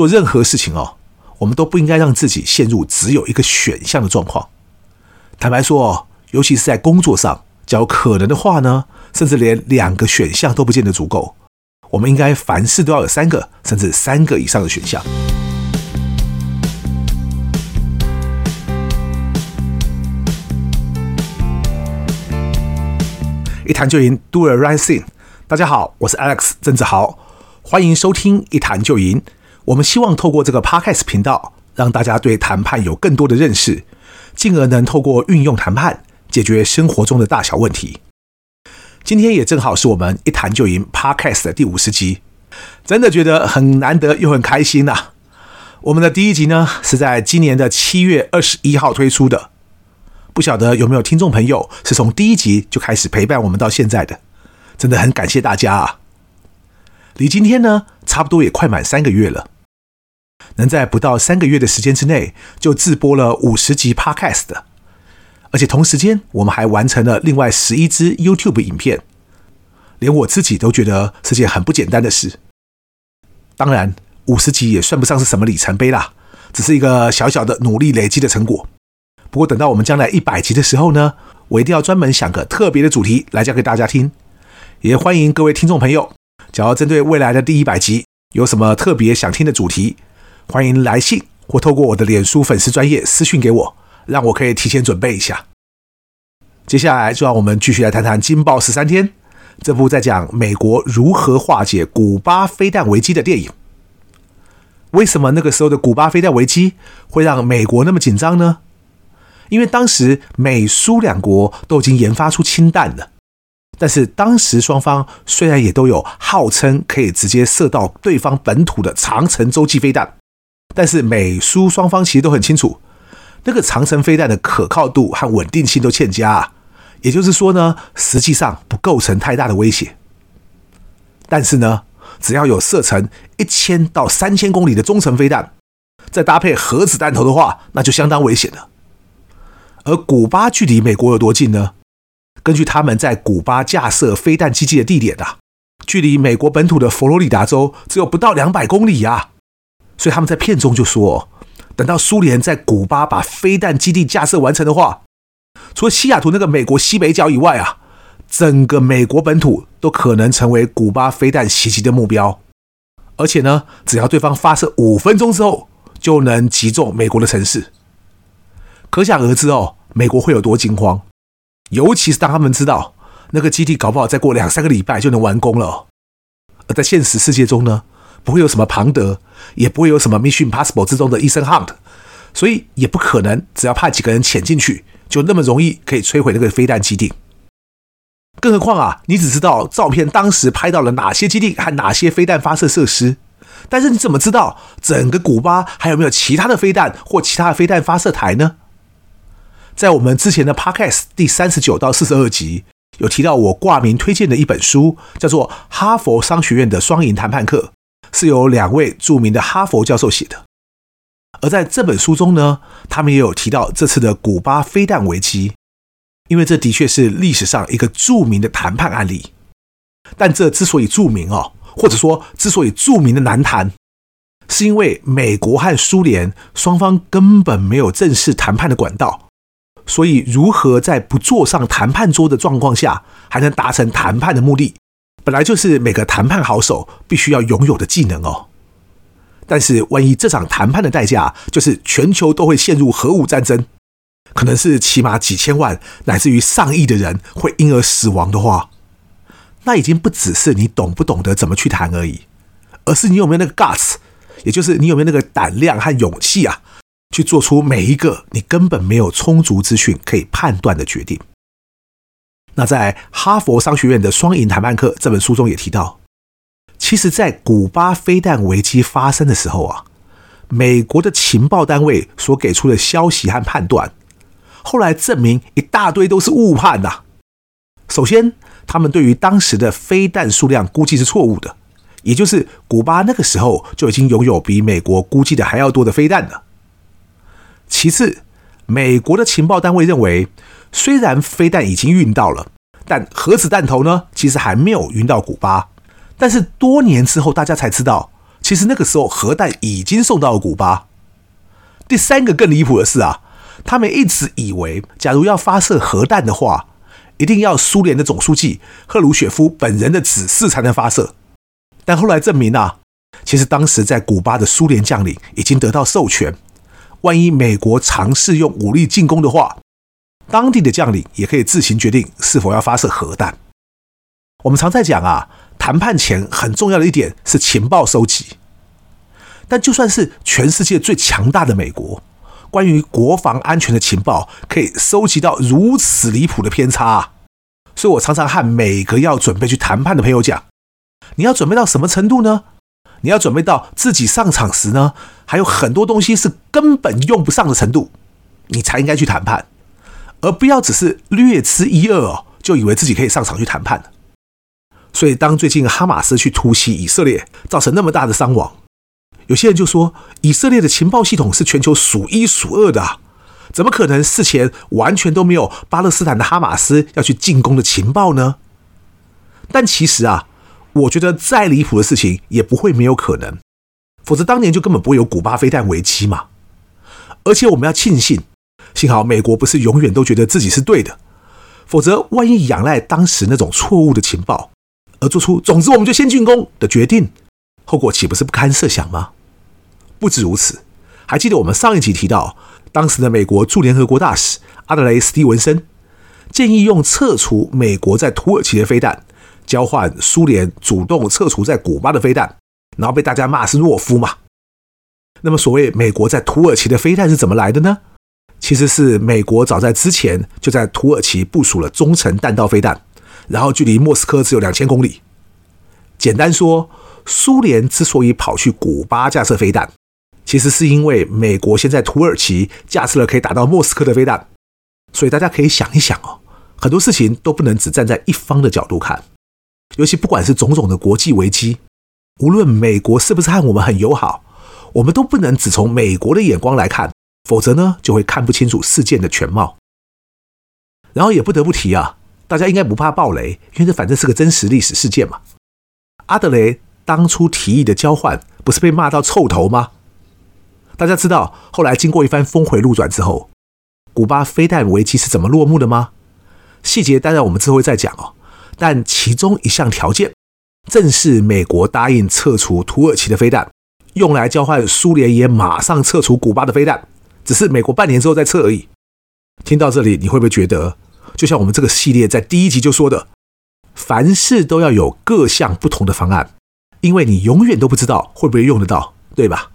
做任何事情哦，我们都不应该让自己陷入只有一个选项的状况。坦白说哦，尤其是在工作上，假如可能的话呢，甚至连两个选项都不见得足够。我们应该凡事都要有三个，甚至三个以上的选项。一谈就赢，Do the right thing。大家好，我是 Alex 郑志豪，欢迎收听一谈就赢。我们希望透过这个 Podcast 频道，让大家对谈判有更多的认识，进而能透过运用谈判解决生活中的大小问题。今天也正好是我们一谈就赢 Podcast 的第五十集，真的觉得很难得又很开心呐、我们的第一集呢是在今年的七月二十一号推出的，不晓得有没有听众朋友是从第一集就开始陪伴我们到现在的，真的很感谢大家啊。离今天呢差不多也快满三个月了，能在不到三个月的时间之内就自播了五十集 Podcast。而且同时间，我们还完成了另外十一支 YouTube 影片，连我自己都觉得是件很不简单的事。当然，五十集也算不上是什么里程碑啦，只是一个小小的努力累积的成果。不过等到我们将来一百集的时候呢，我一定要专门想个特别的主题来讲给大家听。也欢迎各位听众朋友，只要针对未来的第一百集有什么特别想听的主题，欢迎来信或透过我的脸书粉丝专业私讯给我。让我可以提前准备一下。接下来就让我们继续来谈谈《惊爆十三天》这部在讲美国如何化解古巴飞弹危机的电影。为什么那个时候的古巴飞弹危机会让美国那么紧张呢？因为当时美苏两国都已经研发出氢弹了，但是当时双方虽然也都有号称可以直接射到对方本土的长程洲际飞弹，但是美苏双方其实都很清楚。那个长程飞弹的可靠度和稳定性都欠佳啊，也就是说呢，实际上不构成太大的威胁。但是呢，只要有射程一千到三千公里的中程飞弹，再搭配核子弹头的话，那就相当危险了。而古巴距离美国有多近呢？根据他们在古巴架设飞弹基地的地点啊，距离美国本土的佛罗里达州只有不到两百公里啊，所以他们在片中就说。等到苏联在古巴把飞弹基地架设完成的话，除了西雅图那个美国西北角以外啊，整个美国本土都可能成为古巴飞弹袭击的目标。而且呢，只要对方发射五分钟之后，就能击中美国的城市。可想而知哦，美国会有多惊慌。尤其是当他们知道那个基地搞不好再过两三个礼拜就能完工了。而在现实世界中呢，不会有什么庞德，也不会有什么 Mission Possible 之中的 Ethan Hunt，所以也不可能只要派几个人潜进去，就那么容易可以摧毁那个飞弹基地。更何况啊，你只知道照片当时拍到了哪些基地和哪些飞弹发射设施，但是你怎么知道整个古巴还有没有其他的飞弹或其他的飞弹发射台呢？在我们之前的 Podcast 第三十九到四十二集有提到我挂名推荐的一本书，叫做《哈佛商学院的双赢谈判课》。是由两位著名的哈佛教授写的，而在这本书中呢，他们也有提到这次的古巴飞弹危机，因为这的确是历史上一个著名的谈判案例。但这之所以著名哦，或者说之所以著名的难谈，是因为美国和苏联双方根本没有正式谈判的管道，所以如何在不坐上谈判桌的状况下，还能达成谈判的目的？本来就是每个谈判好手必须要拥有的技能哦。但是，万一这场谈判的代价就是全球都会陷入核武战争，可能是起码几千万乃至于上亿的人会因而死亡的话，那已经不只是你懂不懂得怎么去谈而已，而是你有没有那个 guts，也就是你有没有那个胆量和勇气啊，去做出每一个你根本没有充足资讯可以判断的决定。那在哈佛商学院的双赢谈判课这本书中也提到，其实，在古巴飞弹危机发生的时候啊，美国的情报单位所给出的消息和判断，后来证明一大堆都是误判呐。首先，他们对于当时的飞弹数量估计是错误的，也就是古巴那个时候就已经拥有比美国估计的还要多的飞弹了。其次，美国的情报单位认为。虽然飞弹已经运到了，但核子弹头呢，其实还没有运到古巴。但是多年之后，大家才知道，其实那个时候核弹已经送到了古巴。第三个更离谱的是啊，他们一直以为，假如要发射核弹的话，一定要苏联的总书记赫鲁雪夫本人的指示才能发射。但后来证明啊，其实当时在古巴的苏联将领已经得到授权，万一美国尝试用武力进攻的话，当地的将领也可以自行决定是否要发射核弹。我们常在讲啊。谈判前很重要的一点是情报收集，但就算是全世界最强大的美国，关于国防安全的情报可以收集到如此离谱的偏差啊！所以我常常和每个要准备去谈判的朋友讲：你要准备到什么程度呢？你要准备到自己上场时呢，还有很多东西是根本用不上的程度，你才应该去谈判，而不要只是略知一二哦，就以为自己可以上场去谈判。所以，当最近哈马斯去突袭以色列，造成那么大的伤亡，有些人就说以色列的情报系统是全球数一数二的，怎么可能事前完全都没有巴勒斯坦的哈马斯要去进攻的情报呢？但其实啊，我觉得再离谱的事情也不会没有可能，否则当年就根本不会有古巴飞弹危机嘛。而且我们要庆幸，幸好美国不是永远都觉得自己是对的，否则万一仰赖当时那种错误的情报。而做出“总之我们就先进攻”的决定，后果岂不是不堪设想吗？不止如此，还记得我们上一集提到，当时的美国驻联合国大使阿德雷·斯蒂文森建议用撤除美国在土耳其的飞弹，交换苏联主动撤除在古巴的飞弹，然后被大家骂是懦夫嘛？那么，所谓美国在土耳其的飞弹是怎么来的呢？其实是美国早在之前就在土耳其部署了中程弹道飞弹。然后距离莫斯科只有两千公里。简单说，苏联之所以跑去古巴架设飞弹，其实是因为美国先在土耳其架设了可以打到莫斯科的飞弹。所以大家可以想一想哦，很多事情都不能只站在一方的角度看。尤其不管是种种的国际危机，无论美国是不是和我们很友好，我们都不能只从美国的眼光来看，否则呢就会看不清楚事件的全貌。然后也不得不提啊。大家应该不怕爆雷，因为这反正是个真实历史事件嘛。阿德雷当初提议的交换，不是被骂到臭头吗？大家知道后来经过一番峰回路转之后，古巴飞弹危机是怎么落幕的吗？细节当然我们之后会再讲哦。但其中一项条件，正是美国答应撤除土耳其的飞弹，用来交换苏联也马上撤除古巴的飞弹，只是美国半年之后再测而已。听到这里，你会不会觉得？就像我们这个系列在第一集就说的，凡事都要有各项不同的方案，因为你永远都不知道会不会用得到，对吧？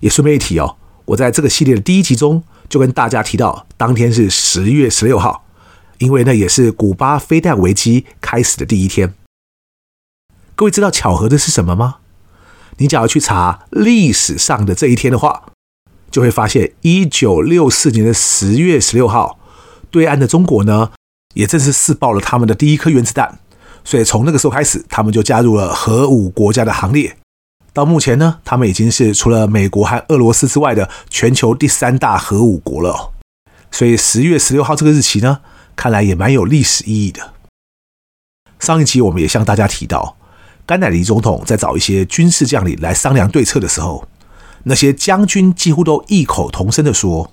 也顺便一提哦，我在这个系列的第一集中就跟大家提到，当天是十月十六号，因为那也是古巴飞弹危机开始的第一天。各位知道巧合的是什么吗？你只要去查历史上的这一天的话，就会发现一九六四年的十月十六号。对岸的中国呢，也正式试爆了他们的第一颗原子弹，所以从那个时候开始，他们就加入了核武国家的行列。到目前呢，他们已经是除了美国和俄罗斯之外的全球第三大核武国了。所以十月十六号这个日期呢，看来也蛮有历史意义的。上一集我们也向大家提到，甘乃迪总统在找一些军事将领来商量对策的时候，那些将军几乎都异口同声地说。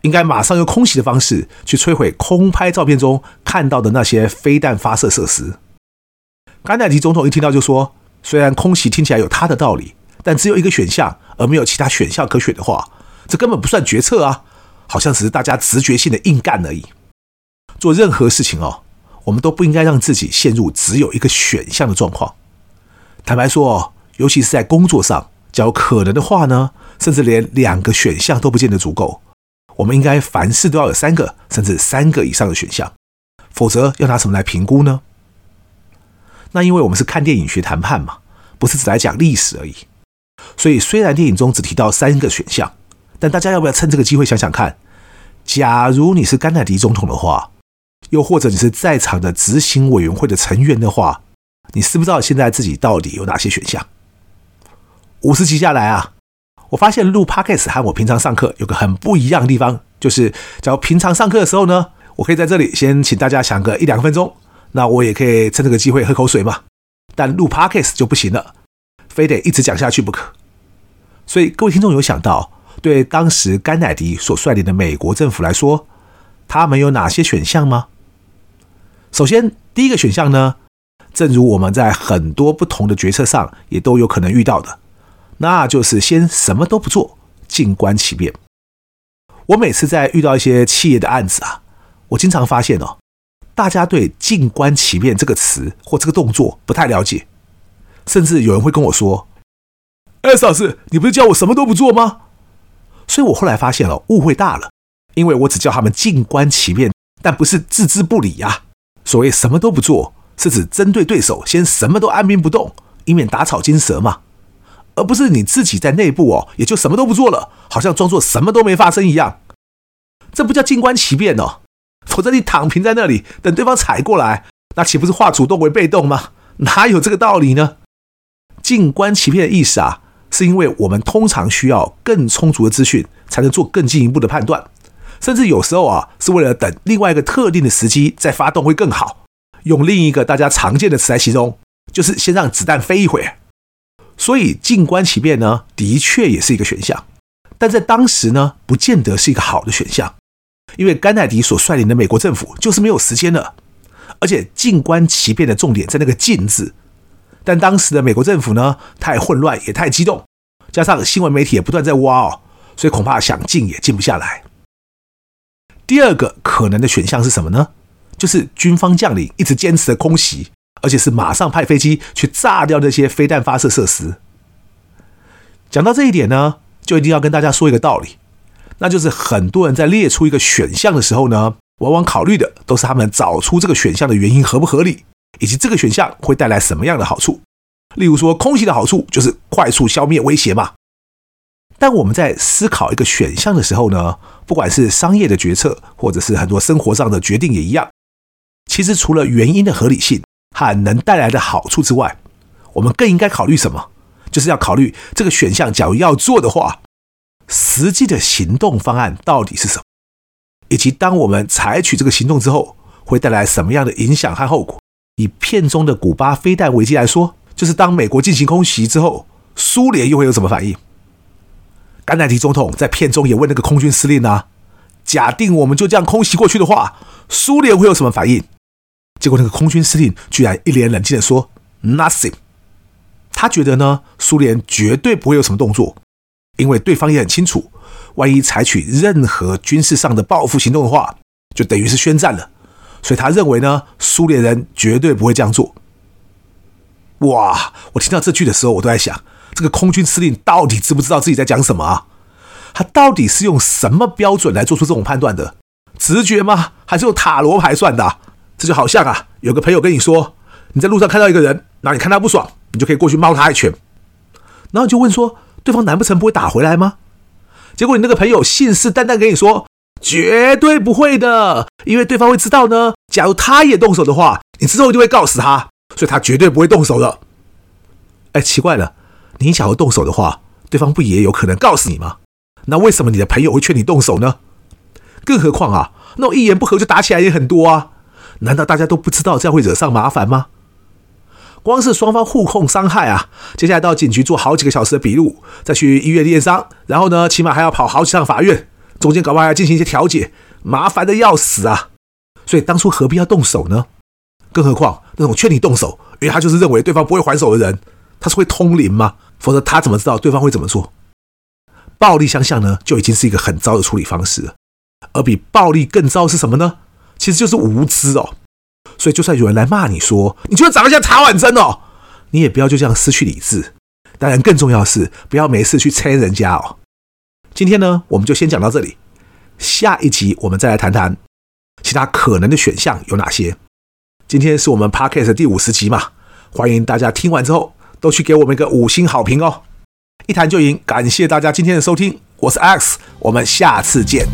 应该马上用空袭的方式去摧毁空拍照片中看到的那些飞弹发射设施。甘乃迪总统一听到就说：“虽然空袭听起来有他的道理，但只有一个选项，而没有其他选项可选的话，这根本不算决策啊，好像只是大家直觉性的硬干而已。做任何事情哦，我们都不应该让自己陷入只有一个选项的状况。坦白说哦，尤其是在工作上，假如可能的话呢，甚至连两个选项都不见得足够。”我们应该凡事都要有三个甚至三个以上的选项，否则要拿什么来评估呢？那因为我们是看电影学谈判嘛，不是只来讲历史而已。所以虽然电影中只提到三个选项，但大家要不要趁这个机会想想看，假如你是甘乃迪总统的话，又或者你是在场的执行委员会的成员的话，你知不知道现在自己到底有哪些选项？五十集下来啊。我发现录 Podcast 和我平常上课有个很不一样的地方，就是假如平常上课的时候呢，我可以在这里先请大家想个一两分钟，那我也可以趁这个机会喝口水嘛。但录 Podcast 就不行了，非得一直讲下去不可。所以各位听众有想到，对当时甘乃迪所率领的美国政府来说，他们有哪些选项吗？首先，第一个选项呢，正如我们在很多不同的决策上也都有可能遇到的，那就是先什么都不做，静观其变。我每次在遇到一些企业的案子啊，我经常发现哦，大家对“静观其变”这个词或这个动作不太了解，甚至有人会跟我说：“哎，老师，你不是叫我什么都不做吗？”所以我后来发现了，误会大了，因为我只叫他们静观其变，但不是置之不理呀。所谓什么都不做，是指针对对手先什么都按兵不动，以免打草惊蛇嘛，而不是你自己在内部哦，也就什么都不做了，好像装作什么都没发生一样。这不叫静观其变哦，否则你躺平在那里等对方踩过来，那岂不是化主动为被动吗？哪有这个道理呢？静观其变的意思啊，是因为我们通常需要更充足的资讯，才能做更进一步的判断。甚至有时候啊，是为了等另外一个特定的时机再发动会更好。用另一个大家常见的词来形容，就是先让子弹飞一会。所以静观其变呢，的确也是一个选项，但在当时呢，不见得是一个好的选项，因为甘乃迪所率领的美国政府就是没有时间了，而且静观其变的重点在那个“静”字。但当时的美国政府呢，太混乱也太激动，加上新闻媒体也不断在挖哦，所以恐怕想静也静不下来。第二个可能的选项是什么呢？就是军方将领一直坚持的空袭，而且是马上派飞机去炸掉那些飞弹发射设施。讲到这一点呢，就一定要跟大家说一个道理，那就是很多人在列出一个选项的时候呢，往往考虑的都是他们找出这个选项的原因合不合理，以及这个选项会带来什么样的好处。例如说，空袭的好处就是快速消灭威胁嘛。但我们在思考一个选项的时候呢，不管是商业的决策，或者是很多生活上的决定也一样。其实除了原因的合理性和能带来的好处之外，我们更应该考虑什么？就是要考虑这个选项，假如要做的话，实际的行动方案到底是什么，以及当我们采取这个行动之后，会带来什么样的影响和后果。以片中的古巴飞弹危机来说，就是当美国进行空袭之后，苏联又会有什么反应？甘乃迪总统在片中也问那个空军司令啊：“假定我们就这样空袭过去的话，苏联会有什么反应？”结果那个空军司令居然一脸冷静地说：“Nothing。”他觉得呢，苏联绝对不会有什么动作，因为对方也很清楚，万一采取任何军事上的报复行动的话，就等于是宣战了。所以他认为呢，苏联人绝对不会这样做。哇！我听到这句的时候，我都在想。这个空军司令到底知不知道自己在讲什么啊？他到底是用什么标准来做出这种判断的？直觉吗？还是用塔罗牌算的？这就好像啊，有个朋友跟你说，你在路上看到一个人，然后你看他不爽，你就可以过去猫他一拳，然后就问说，对方难不成不会打回来吗？结果你那个朋友信誓旦旦跟你说，绝对不会的，因为对方会知道呢，假如他也动手的话，你之后就会告死他，所以他绝对不会动手的。哎，奇怪了。你想要动手的话，对方不也有可能告死你吗？那为什么你的朋友会劝你动手呢？更何况啊，那种一言不合就打起来也很多啊。难道大家都不知道这样会惹上麻烦吗？光是双方互控伤害啊，接下来到警局做好几个小时的笔录，再去医院验伤，然后呢，起码还要跑好几趟法院，中间搞不好还要进行一些调解，麻烦的要死啊。所以当初何必要动手呢？更何况那种劝你动手，因为他就是认为对方不会还手的人。他是会通灵吗？否则他怎么知道对方会怎么做？暴力相向呢，就已经是一个很糟的处理方式了。而比暴力更糟是什么呢？其实就是无知哦。所以，就算有人来骂你说你觉得长得像茶碗蒸哦，你也不要就这样失去理智。当然，更重要的是不要没事去拆人家哦。今天呢，我们就先讲到这里。下一集我们再来谈谈其他可能的选项有哪些。今天是我们 Podcast 的第五十集嘛，欢迎大家听完之后。都去给我们一个五星好评哦！一谈就赢，感谢大家今天的收听，我是 X，我们下次见。